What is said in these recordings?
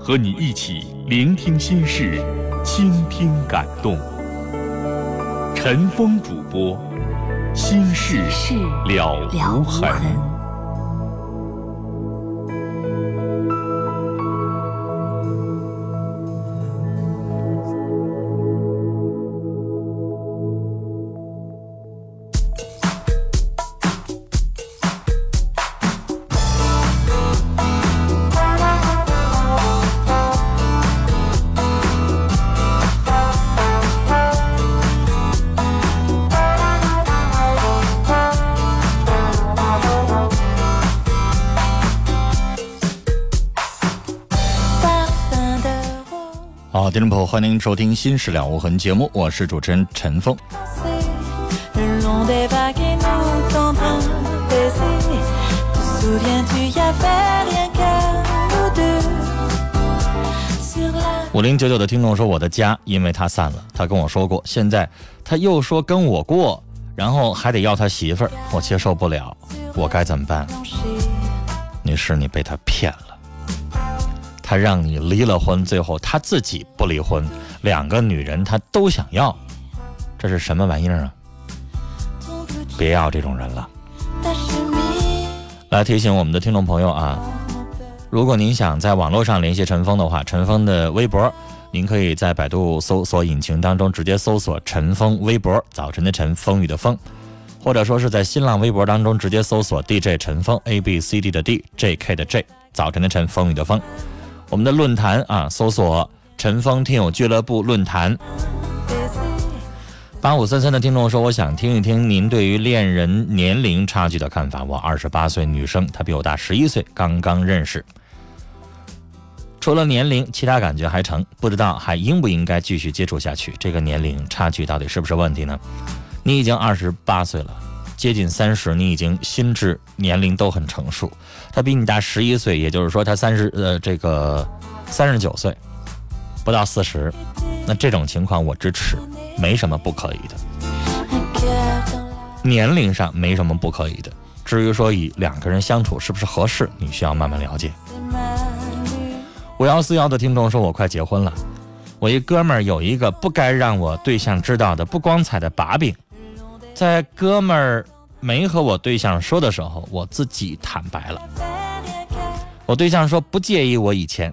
和你一起聆听心事。倾听感动，陈峰主播，心事了无痕。听众朋友，欢迎收听《新事了无痕》节目，我是主持人陈峰。五零九九的听众说：“我的家因为他散了，他跟我说过，现在他又说跟我过，然后还得要他媳妇儿，我接受不了，我该怎么办？”女士，你被他骗了。他让你离了婚，最后他自己不离婚，两个女人他都想要，这是什么玩意儿啊？别要这种人了。来提醒我们的听众朋友啊，如果您想在网络上联系陈峰的话，陈峰的微博，您可以在百度搜索引擎当中直接搜索陈峰微博，早晨的晨，风雨的风，或者说是在新浪微博当中直接搜索 DJ 陈峰 A B C D 的 D，J K 的 J，早晨的晨，风雨的风。我们的论坛啊，搜索“陈峰听友俱乐部论坛”。八五三三的听众说：“我想听一听您对于恋人年龄差距的看法。我二十八岁女生，她比我大十一岁，刚刚认识。除了年龄，其他感觉还成，不知道还应不应该继续接触下去？这个年龄差距到底是不是问题呢？你已经二十八岁了。”接近三十，你已经心智年龄都很成熟。他比你大十一岁，也就是说他三十呃这个三十九岁，不到四十。那这种情况我支持，没什么不可以的。年龄上没什么不可以的。至于说以两个人相处是不是合适，你需要慢慢了解。五幺四幺的听众说：“我快结婚了，我一哥们儿有一个不该让我对象知道的不光彩的把柄。”在哥们儿没和我对象说的时候，我自己坦白了。我对象说不介意我以前，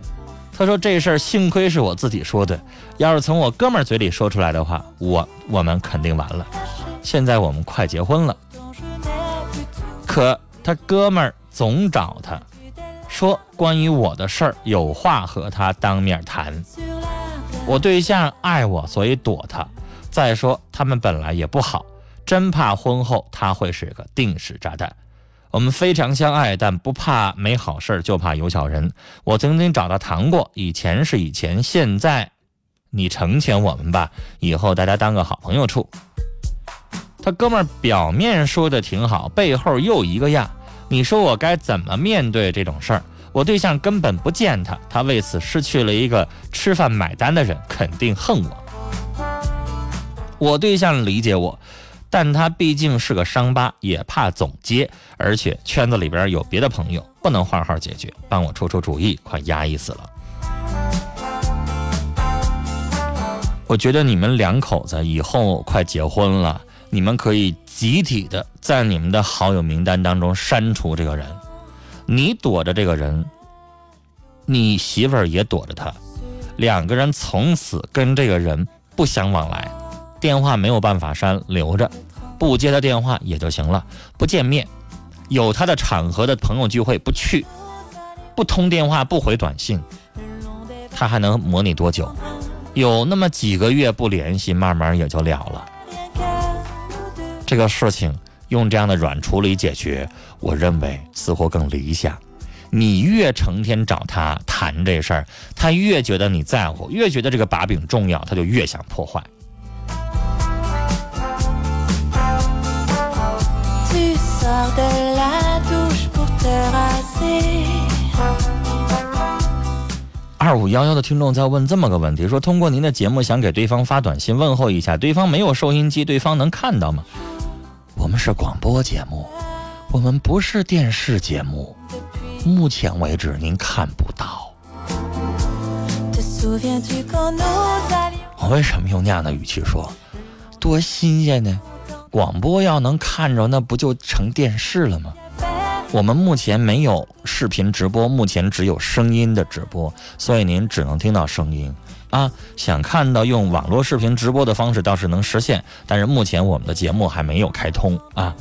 他说这事儿幸亏是我自己说的，要是从我哥们儿嘴里说出来的话，我我们肯定完了。现在我们快结婚了，可他哥们儿总找他，说关于我的事儿有话和他当面谈。我对象爱我，所以躲他。再说他们本来也不好。真怕婚后他会是个定时炸弹。我们非常相爱，但不怕没好事就怕有小人。我曾经找他谈过，以前是以前，现在你成全我们吧，以后大家当个好朋友处。他哥们儿表面说的挺好，背后又一个样。你说我该怎么面对这种事儿？我对象根本不见他，他为此失去了一个吃饭买单的人，肯定恨我。我对象理解我，但他毕竟是个伤疤，也怕总结，而且圈子里边有别的朋友，不能换号解决，帮我出出主意，快压抑死了。我觉得你们两口子以后快结婚了，你们可以集体的在你们的好友名单当中删除这个人。你躲着这个人，你媳妇儿也躲着他，两个人从此跟这个人不相往来，电话没有办法删，留着，不接他电话也就行了，不见面，有他的场合的朋友聚会不去，不通电话不回短信，他还能磨你多久？有那么几个月不联系，慢慢也就了了。这个事情用这样的软处理解决，我认为似乎更理想。你越成天找他谈这事儿，他越觉得你在乎，越觉得这个把柄重要，他就越想破坏。二五幺幺的听众在问这么个问题：说通过您的节目想给对方发短信问候一下，对方没有收音机，对方能看到吗？我们是广播节目，我们不是电视节目，目前为止您看不到。我为什么用那样的语气说？多新鲜呢！广播要能看着，那不就成电视了吗？我们目前没有视频直播，目前只有声音的直播，所以您只能听到声音啊。想看到用网络视频直播的方式倒是能实现，但是目前我们的节目还没有开通啊。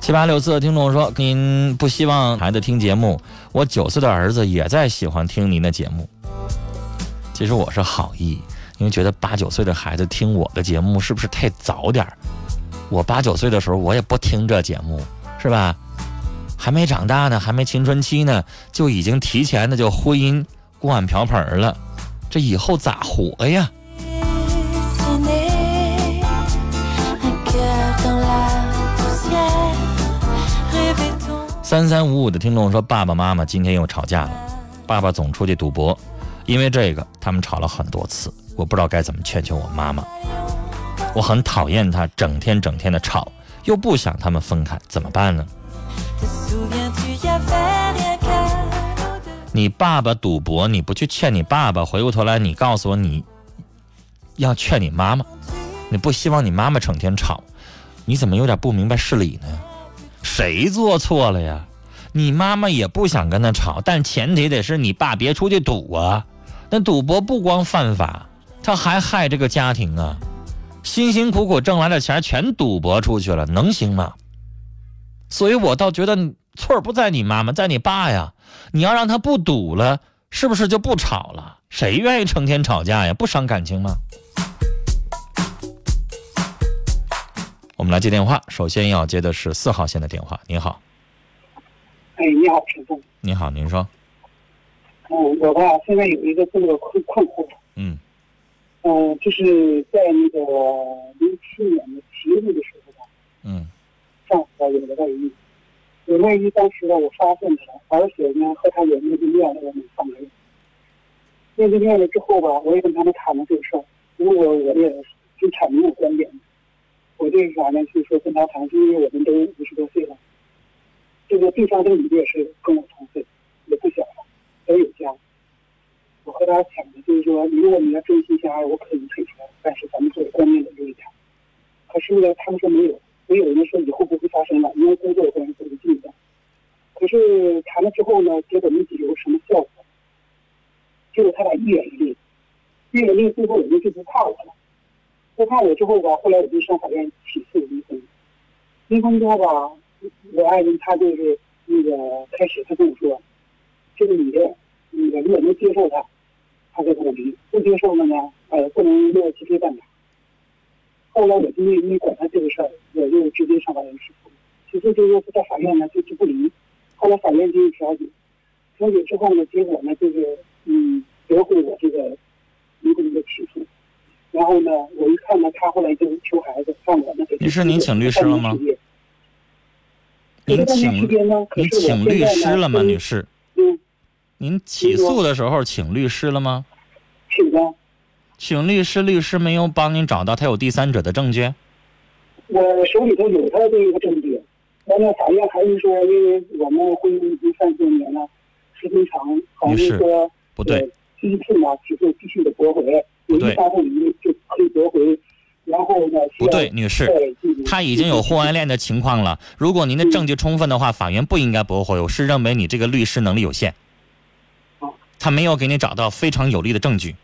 七八六四的听众说：“您不希望孩子听节目，我九岁的儿子也在喜欢听您的节目。其实我是好意，因为觉得八九岁的孩子听我的节目是不是太早点儿？”我八九岁的时候，我也不听这节目，是吧？还没长大呢，还没青春期呢，就已经提前的就婚姻锅碗瓢盆了，这以后咋活呀？三三五五的听众说，爸爸妈妈今天又吵架了，爸爸总出去赌博，因为这个他们吵了很多次，我不知道该怎么劝劝我妈妈。我很讨厌他，整天整天的吵，又不想他们分开，怎么办呢？你爸爸赌博，你不去劝你爸爸，回过头来你告诉我你要劝你妈妈，你不希望你妈妈整天吵，你怎么有点不明白事理呢？谁做错了呀？你妈妈也不想跟他吵，但前提得是你爸别出去赌啊。那赌博不光犯法，他还害这个家庭啊。辛辛苦苦挣来的钱全赌博出去了，能行吗？所以我倒觉得错不在你妈妈，在你爸呀。你要让他不赌了，是不是就不吵了？谁愿意成天吵架呀？不伤感情吗？我们来接电话，首先要接的是四号线的电话。您好。哎，你好，陈总。你好，您说。嗯，我吧，现在有一个这个困困惑。嗯。嗯，就是在那个零七年的七月的时候吧，嗯，丈夫有了外遇，有外遇，当时呢我发现他了，而且呢和他也面对面了我们三个人，面对面了之后吧，我也跟他们谈了这个事儿，如果我也就阐明我观点，我这是啥呢？就是说跟他谈，因为我们都五十多岁了，这个对方这个女的也是跟我同岁，也不小了，都有家。我和他讲的就是说，如果你要真心相爱，我可以退出来，但是咱们做观念的留一点。可是呢，他们说没有，没有人说以后不会发生了，因为工作关系走得近的。可是谈了之后呢，结果没有什么效果。结果他俩一远一离，一远一，最后人家就不怕我了。不怕我之后吧，后来我就上法院起诉离婚。离婚之后吧，我爱人他就是那个开始他跟我说，这个女的，那个如果能接受他。他就跟我离，不接受了呢，呃，不能落鸡飞蛋打。后来我就没没管他这个事儿，我就直接上法院起诉。起诉就是在法院呢，就是不离。后来法院进行调解，调解之后呢，结果呢就是嗯，驳回我这个离婚的起诉。然后呢，我一看呢他后来就求孩子，让我呢给他女士您请律师了吗您请您请律师了吗，女士？嗯，您起诉的时候请律师了吗？请的。请律师，律师没有帮您找到他有第三者的证据。我手里头有他这个证据，完了法院还是说，因为我们婚姻已经三十多年了，时间长，好像是说不对呃，第一次呢起诉必须得驳回，不对有一方不离就可以驳回，然后呢不对，女士，他已经有婚外恋的情况了。如果您的证据充分的话，法院不应该驳回。我是认为你这个律师能力有限好，他没有给你找到非常有力的证据。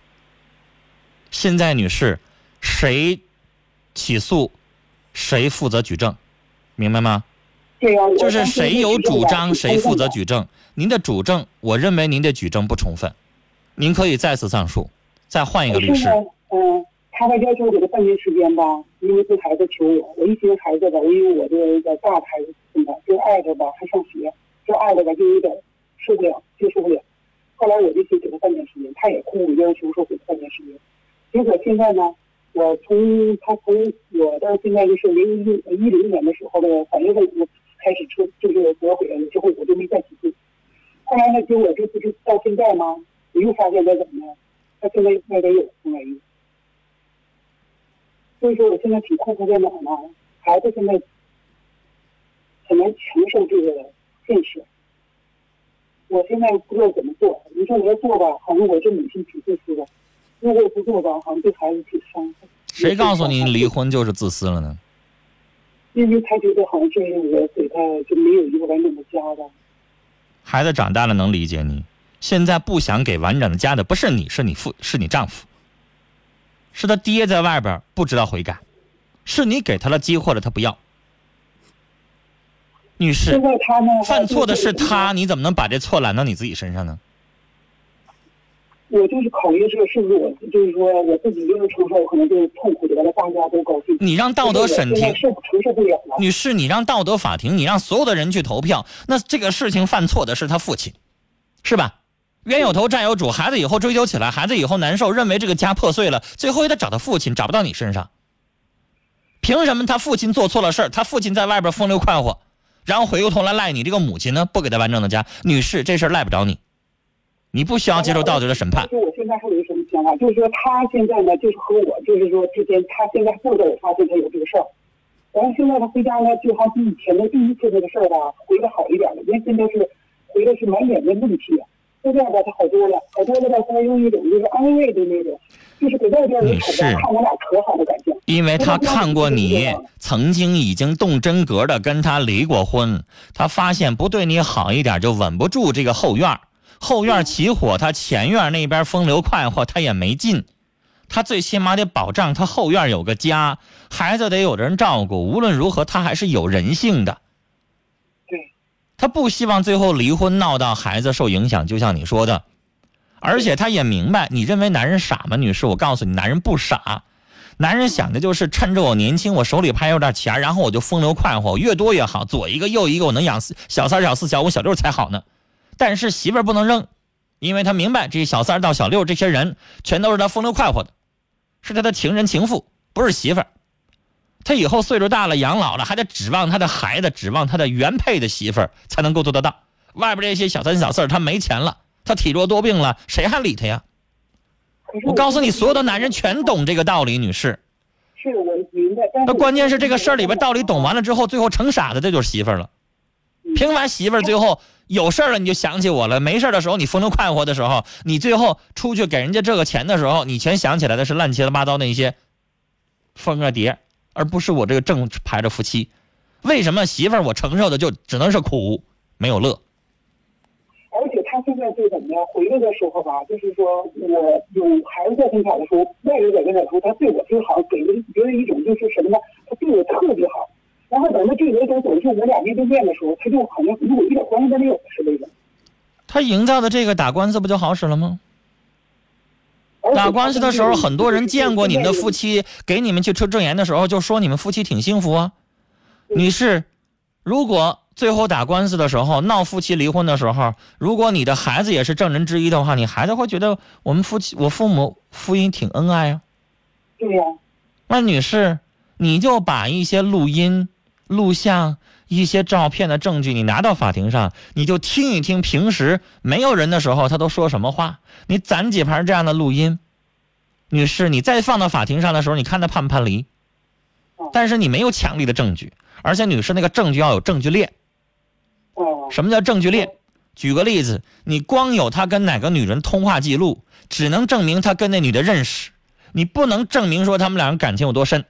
现在，女士，谁起诉，谁负责举证，明白吗？对呀、我就是谁有主张，谁负责举。证。您的主证，我认为您的举证不充分，您可以再次上诉，再换一个律师嗯，他还要求我给他半年时间吧，因为这孩子求我，我一寻思孩子吧，我因为我这个大的孩子怎么这二的吧还上学，这二的吧就有点受不了，接受不了。后来我就去给他半年时间，他也哭，要求说给他半年时间。结果现在呢，我从他从我到现在就是零一一零年的时候的三月份就开始出就是驳回了，之后我就没再起诉。后来呢，结果这不是到现在吗？我又发现他怎么呢？他现在外边有婚外遇，所以说我现在挺困惑在哪儿呢？孩子现在很难承受这个现实，我现在不知道怎么做。你说我要做吧，好像我这母亲挺自私的；如果我不做吧，好像对孩子挺伤害。谁告诉你离？婚就是自私了呢？因为他觉得好像就是我给他就没有一个完整的家吧。孩子长大了能理解你，现在不想给完整的家的不是你，是你父，是你丈夫，是他爹在外边不知道悔改，是你给他了机会了，他不要。女士现，在他呢，犯错的是他他，你怎么能把这错揽到你自己身上呢？我就是考虑这个是不是我，就是说我自己一个人承受，可能就是痛苦的，完了大家都高兴。你让道德审庭受承受不了了。女士，你让道德法庭，你让所有的人去投票，那这个事情犯错的是他父亲，是吧？冤有头债有主，孩子以后追究起来，孩子以后难受，认为这个家破碎了，最后也得找他父亲，找不到你身上。凭什么他父亲做错了事儿，他父亲在外边风流快活，然后回过头来赖你这个母亲呢？不给他完整的家，女士，这事儿赖不着你，你不需要接受道德的审判。就我现在还有一什么想法，就是说他现在呢，就是和我，就是说之间，他现在不知道我发现他有这个事儿，然后现在他回家呢，就好比以前的第一次那个事儿吧，回的好一点了，因为现在是回的是满脸的怒气，现在吧他好多了，好多了吧，他用一种就是安慰的那种，就是给外边人瞅着看我俩可好的感觉。因为他看过你曾经已经动真格的跟他离过婚，他发现不对你好一点就稳不住这个后院儿后院起火，他前院那边风流快活，他也没劲。他最起码得保障他后院有个家，孩子得有人照顾。无论如何，他还是有人性的。对，他不希望最后离婚闹到孩子受影响，就像你说的，而且他也明白，你认为男人傻吗，女士？我告诉你，男人不傻，男人想的就是趁着我年轻，我手里还有点钱，然后我就风流快活，越多越好，左一个右一个，我能养小三、小四、小五、小六才好呢。但是媳妇儿不能扔，因为他明白这小三到小六这些人全都是他风流快活的，是他的情人情妇，不是媳妇儿。他以后岁数大了，养老了，还得指望他的孩子，指望他的原配的媳妇儿才能够做得到。外边这些小三小四，他没钱了，他体弱多病了，谁还理他呀？我告诉你，所有的男人全懂这个道理，女士。是我明白，那关键是这个事儿里边道理懂完了之后，最后成傻子，这就是媳妇儿了。平凡媳妇儿最后有事儿了你就想起我了，没事儿的时候你风流快活的时候，你最后出去给人家这个钱的时候，你全想起来的是乱七八糟那些风啊蝶，而不是我这个正牌的夫妻。为什么媳妇儿我承受的就只能是苦，没有乐？现在就怎么样？回来的时候吧，就是说我有孩子在跟前的时候，外人在跟前的时候，他对我就好给人别人一种就是什么呢？他对我特别好。然后等到这个人走出我俩面对面的时候，他就好像与我一点关系都没有似的。他营造的这个打官司不就好使了吗？打官司的时候，很多人见过你们的夫妻。妻，给你们去出证言的时候，就说你们夫妻挺幸福啊。女士，如果最后打官司的时候闹夫妻离婚的时候，如果你的孩子也是证人之一的话，你孩子会觉得我们夫妻我父母夫妻挺恩爱啊。对呀、那女士，你就把一些录音、录像、一些照片的证据，你拿到法庭上，你就听一听平时没有人的时候他都说什么话，你攒几盘这样的录音。女士，你再放到法庭上的时候，你看他判不判离？但是你没有强力的证据，而且女士那个证据要有证据链。哦，什么叫证据链？举个例子，你光有他跟哪个女人通话记录，只能证明他跟那女的认识，你不能证明说他们两人感情有多深，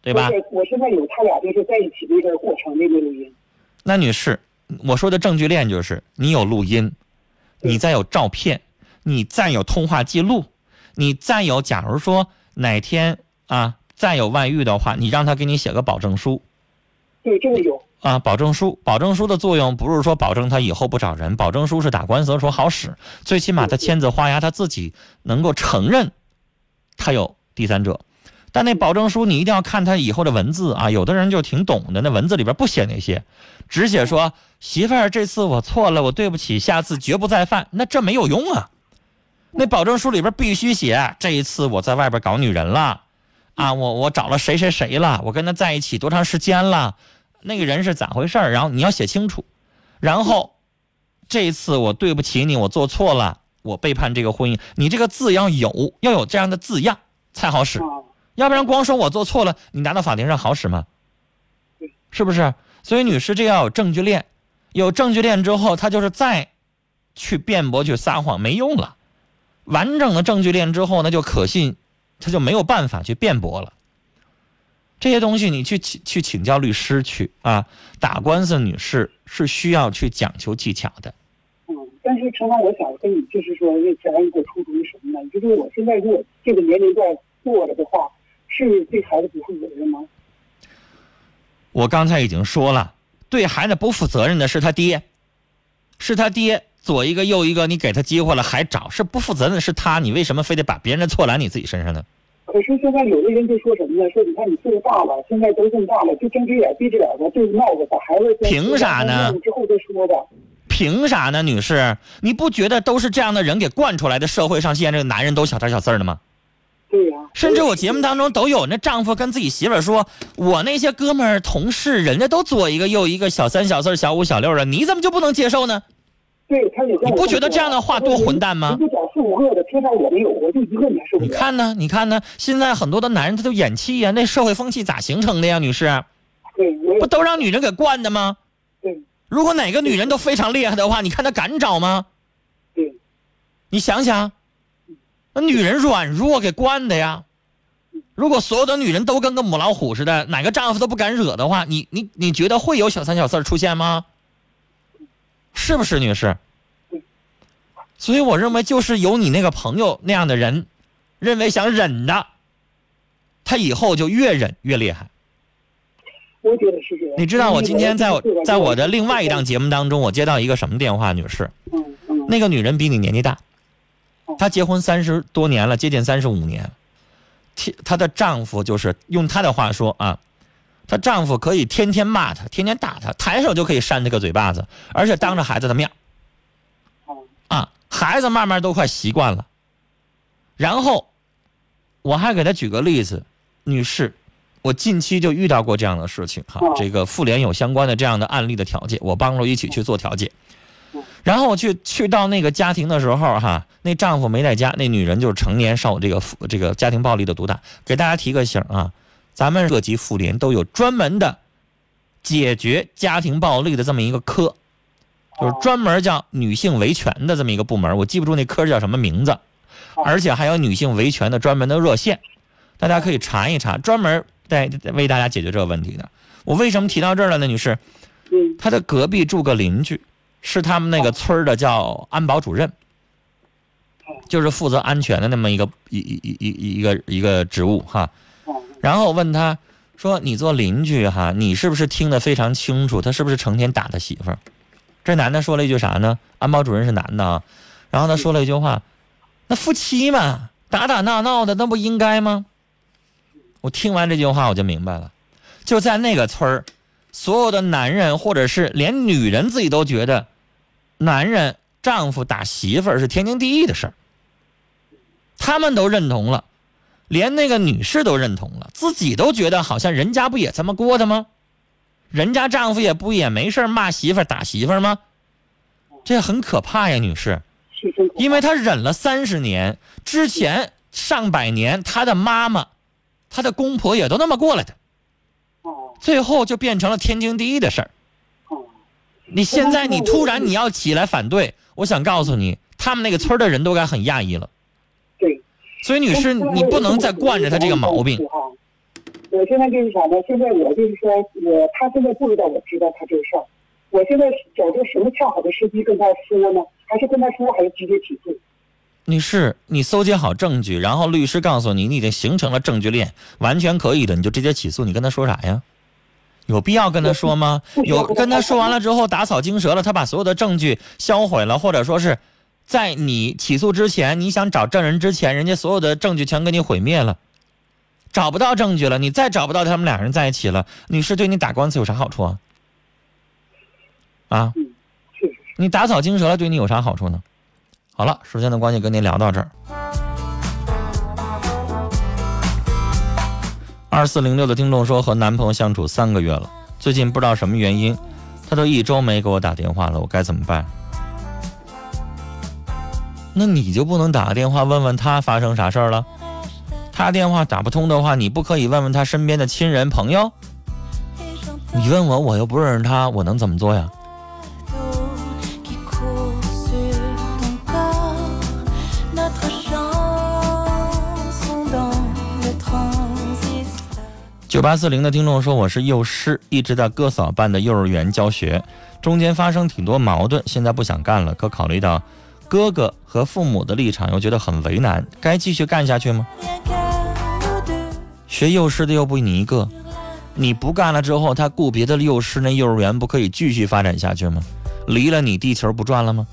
对吧我现在有他俩就是在一起过程那个录音。那女士，我说的证据链就是你有录音，你再有照片，你再有通话记录，你再有，假如说哪天啊再有外遇的话，你让他给你写个保证书。对，这个有。啊，保证书，保证书的作用不是说保证他以后不找人，保证书是打官司的时候好使，最起码他签字画押，他自己能够承认他有第三者。但那保证书你一定要看他以后的文字啊，有的人就挺懂的，那文字里边不写那些，只写说媳妇儿这次我错了，我对不起，下次绝不再犯。那这没有用啊，那保证书里边必须写这一次我在外边搞女人了，啊，我我找了谁谁谁了，我跟他在一起多长时间了。那个人是咋回事儿？然后你要写清楚，然后这一次我对不起你，我做错了，我背叛这个婚姻。你这个字要有，要有这样的字样才好使，啊，要不然光说我做错了，你拿到法庭上好使吗对？是不是？所以女士，这要有证据链，有证据链之后，他就是再去辩驳、去撒谎没用了。完整的证据链之后，那就可信，他就没有办法去辩驳了。这些东西你去请去请教律师去啊，打官司，女士是需要去讲求技巧的。嗯，但是陈芳，我想跟你就是说，那前一个出主意什么呢？就是我现在如果这个年龄段做了的话，是对孩子不负责任吗？我刚才已经说了，对孩子不负责任的是他爹，是他爹左一个右一个，你给他机会了还找，是不负责任的是他，你为什么非得把别人的错揽你自己身上呢？可是现在有的人就说什么呢？说你看你岁数大了，现在都这么大了，就睁只眼闭只眼的，对着闹着，把孩子凭啥呢之后再说吧。凭啥呢，女士？你不觉得都是这样的人给惯出来的？社会上现在这个男人都小三小四的吗？对呀、甚至我节目当中都有那丈夫跟自己媳妇儿说：“我那些哥们儿同事，人家都左一个右一个，小三小四小五小六的，你怎么就不能接受呢？对，他也跟我你不觉得这样的话多混蛋吗人家找四五个的，凭啥我没有？我就一个，你还受不了？你看呢？你看呢？现在很多的男人他都演戏呀，那社会风气咋形成的呀，女士？对，不都让女人给惯的吗？对如果哪个女人都非常厉害的话，你看她敢找吗？对你想想，那女人软弱给惯的呀。如果所有的女人都跟个母老虎似的，哪个丈夫都不敢惹的话，你你你觉得会有小三小四出现吗？是不是，女士？所以我认为，就是有你那个朋友那样的人，认为想忍的，他以后就越忍越厉害。我觉得是这样。你知道，我今天在我在我的另外一档节目当中，我接到一个什么电话，女士？嗯嗯那个女人比你年纪大，她结婚三十多年了，接近三十五年。天她的丈夫就是用她的话说啊，她丈夫可以天天骂她，天天打她，抬手就可以扇她个嘴巴子，而且当着孩子的面嗯啊，孩子慢慢都快习惯了。然后我还给她举个例子，女士，我近期就遇到过这样的事情哈，哦这个妇联有相关的这样的案例的调解，我帮着一起去做调解。然后我去去到那个家庭的时候哈，那丈夫没在家，那女人就是成年受这个妇这个家庭暴力的毒打。给大家提个醒啊，咱们各级妇联都有专门的解决家庭暴力的这么一个科，就是专门叫女性维权的这么一个部门，我记不住那科叫什么名字，而且还有女性维权的专门的热线，大家可以查一查，专门在为大家解决这个问题的。我为什么提到这儿了呢，女士？嗯他的隔壁住个邻居，是他们那个村儿的叫安保主任，就是负责安全的那么一个一一一一一个一个职务哈。然后我问他说：“你做邻居哈，你是不是听得非常清楚？他是不是成天打他媳妇儿？”这男的说了一句啥呢？安保主任是男的啊，然后他说了一句话：“那夫妻嘛，打打闹闹的，那不应该吗？”我听完这句话我就明白了，就在那个村儿，所有的男人或者是连女人自己都觉得，男人丈夫打媳妇儿是天经地义的事儿，他们都认同了。连那个女士都认同了，自己都觉得好像人家不也这么过的吗？人家丈夫也不也没事骂媳妇儿打媳妇儿吗？这很可怕呀，女士，因为她忍了三十年，之前上百年她的妈妈、她的公婆也都那么过来的，哦最后就变成了天经地义的事儿。哦，你现在你突然你要起来反对，我想告诉你，他们那个村儿的人都该很讶异了。对。所以女士，你不能再惯着他这个毛病。我现在就是啥呢？现在我就是说，我他现在不知道我知道他这个事儿，我现在找着什么恰好的时机跟他说呢？还是跟他说，还是直接起诉？女士，你搜集好证据，然后律师告诉你你已经形成了证据链，完全可以的，你就直接起诉。你跟他说啥呀？有必要跟他说吗？有跟他说完了之后打草惊蛇了，他把所有的证据销毁了，或者说是在你起诉之前，你想找证人之前，人家所有的证据全给你毁灭了，找不到证据了，你再找不到他们俩人在一起了，女士对你打官司有啥好处啊？啊？你打草惊蛇了，对你有啥好处呢？好了，时间的关系，跟您聊到这儿。二四零六的听众说，和男朋友相处三个月了，最近不知道什么原因，他都一周没给我打电话了，我该怎么办？那你就不能打个电话问问他发生啥事儿了？他电话打不通的话，你不可以问问他身边的亲人朋友？你问我，我又不认识他，我能怎么做呀？九八四零的听众说：“我是幼师，一直在哥嫂办的幼儿园教学，中间发生挺多矛盾，现在不想干了。可考虑到哥哥和父母的立场，又觉得很为难，该继续干下去吗？学幼师的又不你一个，你不干了之后，他雇别的幼师，那幼儿园不可以继续发展下去吗？离了你，地球不转了吗？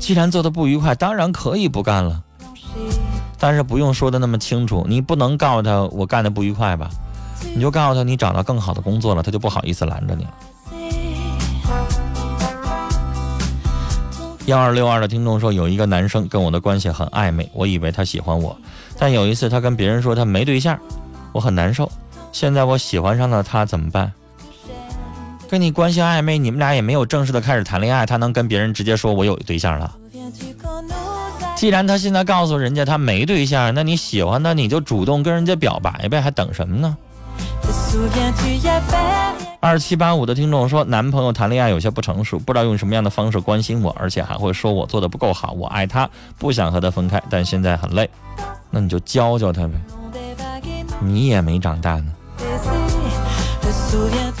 既然做的不愉快，当然可以不干了，但是不用说的那么清楚，你不能告诉他我干的不愉快吧？你就告诉他你找到更好的工作了，他就不好意思拦着你了。”幺二六二的听众说，有一个男生跟我的关系很暧昧，我以为他喜欢我，但有一次他跟别人说他没对象，我很难受。现在我喜欢上了他，怎么办？跟你关系暧昧，你们俩也没有正式的开始谈恋爱，他能跟别人直接说我有对象了？既然他现在告诉人家他没对象，那你喜欢他你就主动跟人家表白呗，还等什么呢？二七八五的听众说，男朋友谈恋爱有些不成熟，不知道用什么样的方式关心我，而且还会说我做的不够好，我爱他，不想和他分开，但现在很累，那你就教教他呗，你也没长大呢。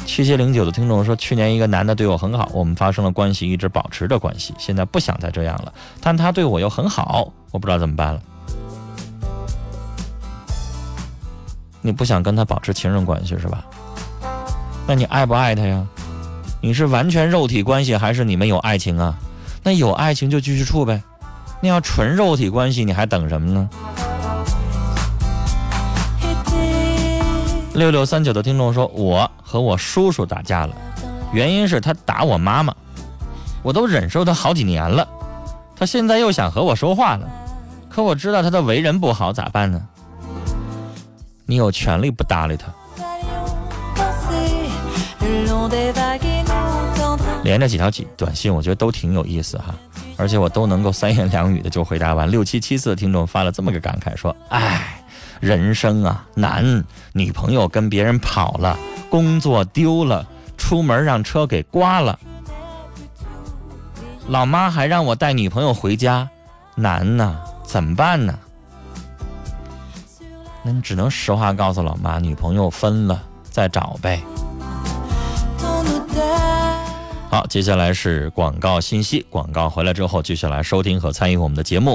七七零九的听众说，去年一个男的对我很好，我们发生了关系，一直保持着关系，现在不想再这样了，但他对我又很好，我不知道怎么办了。你不想跟他保持情人关系是吧？那你爱不爱他呀？你是完全肉体关系，还是你们有爱情啊？那有爱情就继续处呗。那要纯肉体关系，你还等什么呢？六六三九的听众说，我和我叔叔打架了，原因是他打我妈妈，我都忍受他好几年了，他现在又想和我说话了，可我知道他的为人不好，咋办呢？你有权利不搭理他。连着几条几短信，我觉得都挺有意思哈，而且我都能够三言两语的就回答完。六七七四的听众发了这么个感慨说：“哎，人生啊难，女朋友跟别人跑了，工作丢了，出门让车给刮了，老妈还让我带女朋友回家，难呐，怎么办呢？那你只能实话告诉老妈，女朋友分了，再找呗。”好，接下来是广告信息。广告回来之后，继续来收听和参与我们的节目。